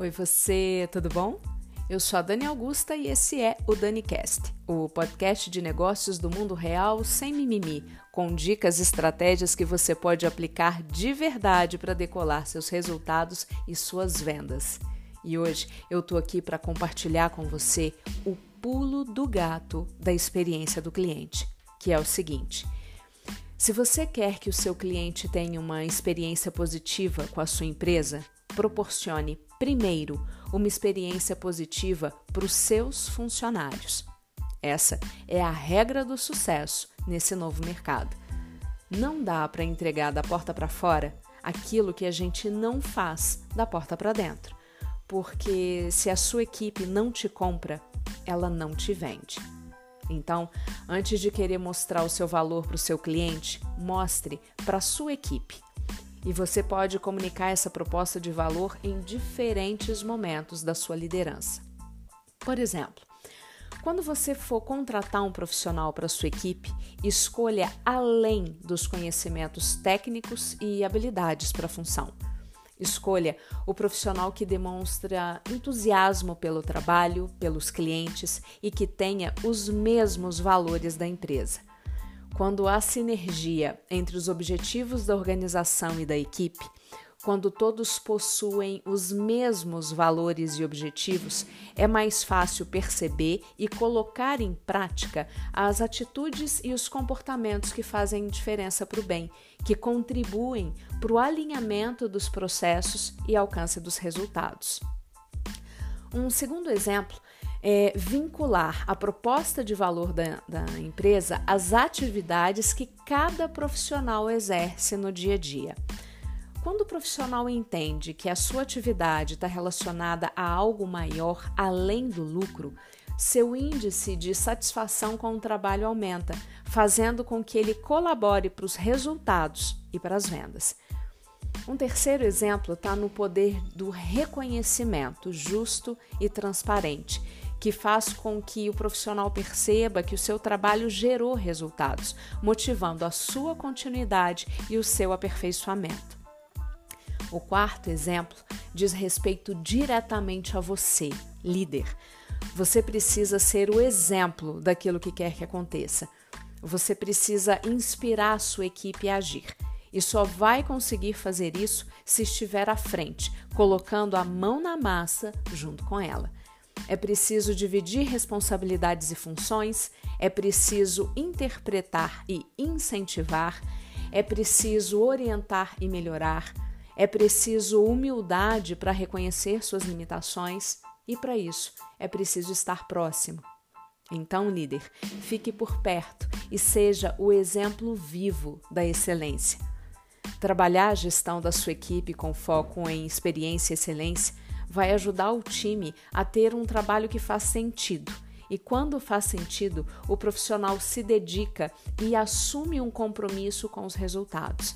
Oi, você, tudo bom? Eu sou a Dani Augusta e esse é o DaniCast, o podcast de negócios do mundo real sem mimimi, com dicas e estratégias que você pode aplicar de verdade para decolar seus resultados e suas vendas. E hoje eu tô aqui para compartilhar com você o pulo do gato da experiência do cliente, que é o seguinte: se você quer que o seu cliente tenha uma experiência positiva com a sua empresa, proporcione primeiro uma experiência positiva para os seus funcionários. Essa é a regra do sucesso nesse novo mercado. Não dá para entregar da porta para fora aquilo que a gente não faz da porta para dentro, porque se a sua equipe não te compra, ela não te vende. Então, antes de querer mostrar o seu valor para o seu cliente, mostre para a sua equipe e você pode comunicar essa proposta de valor em diferentes momentos da sua liderança. Por exemplo, quando você for contratar um profissional para sua equipe, escolha além dos conhecimentos técnicos e habilidades para a função. Escolha o profissional que demonstra entusiasmo pelo trabalho, pelos clientes e que tenha os mesmos valores da empresa. Quando há sinergia entre os objetivos da organização e da equipe, quando todos possuem os mesmos valores e objetivos, é mais fácil perceber e colocar em prática as atitudes e os comportamentos que fazem diferença para o bem, que contribuem para o alinhamento dos processos e alcance dos resultados. Um segundo exemplo é, vincular a proposta de valor da, da empresa às atividades que cada profissional exerce no dia a dia. Quando o profissional entende que a sua atividade está relacionada a algo maior além do lucro, seu índice de satisfação com o trabalho aumenta, fazendo com que ele colabore para os resultados e para as vendas. Um terceiro exemplo está no poder do reconhecimento justo e transparente, que faz com que o profissional perceba que o seu trabalho gerou resultados, motivando a sua continuidade e o seu aperfeiçoamento. O quarto exemplo diz respeito diretamente a você, líder. Você precisa ser o exemplo daquilo que quer que aconteça. Você precisa inspirar a sua equipe a agir. E só vai conseguir fazer isso se estiver à frente, colocando a mão na massa junto com ela. É preciso dividir responsabilidades e funções, é preciso interpretar e incentivar, é preciso orientar e melhorar, é preciso humildade para reconhecer suas limitações e, para isso, é preciso estar próximo. Então, líder, fique por perto e seja o exemplo vivo da excelência. Trabalhar a gestão da sua equipe com foco em experiência e excelência vai ajudar o time a ter um trabalho que faz sentido. E quando faz sentido, o profissional se dedica e assume um compromisso com os resultados.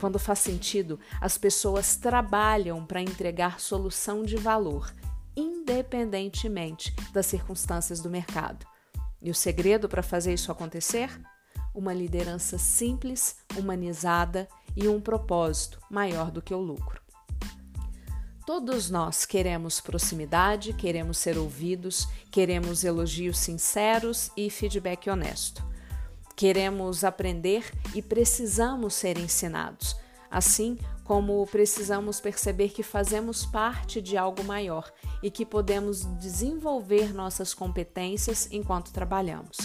Quando faz sentido, as pessoas trabalham para entregar solução de valor, independentemente das circunstâncias do mercado. E o segredo para fazer isso acontecer? Uma liderança simples, humanizada e um propósito maior do que o lucro. Todos nós queremos proximidade, queremos ser ouvidos, queremos elogios sinceros e feedback honesto. Queremos aprender e precisamos ser ensinados, assim como precisamos perceber que fazemos parte de algo maior e que podemos desenvolver nossas competências enquanto trabalhamos.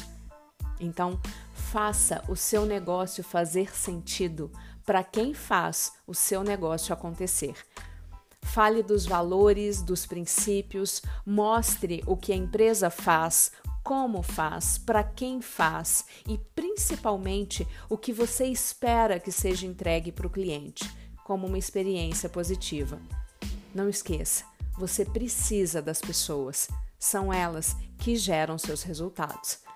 Então, faça o seu negócio fazer sentido para quem faz o seu negócio acontecer. Fale dos valores, dos princípios, mostre o que a empresa faz, como faz, para quem faz e principalmente o que você espera que seja entregue para o cliente, como uma experiência positiva. Não esqueça, você precisa das pessoas, são elas que geram seus resultados.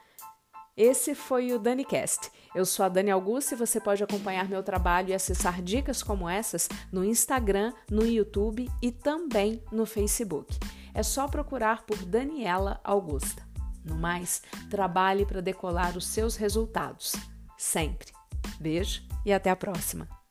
Esse foi o DaniCast. Eu sou a Dani Augusto e você pode acompanhar meu trabalho e acessar dicas como essas no Instagram, no YouTube e também no Facebook. É só procurar por Daniela Augusta. No mais, trabalhe para decolar os seus resultados. Sempre. Beijo e até a próxima!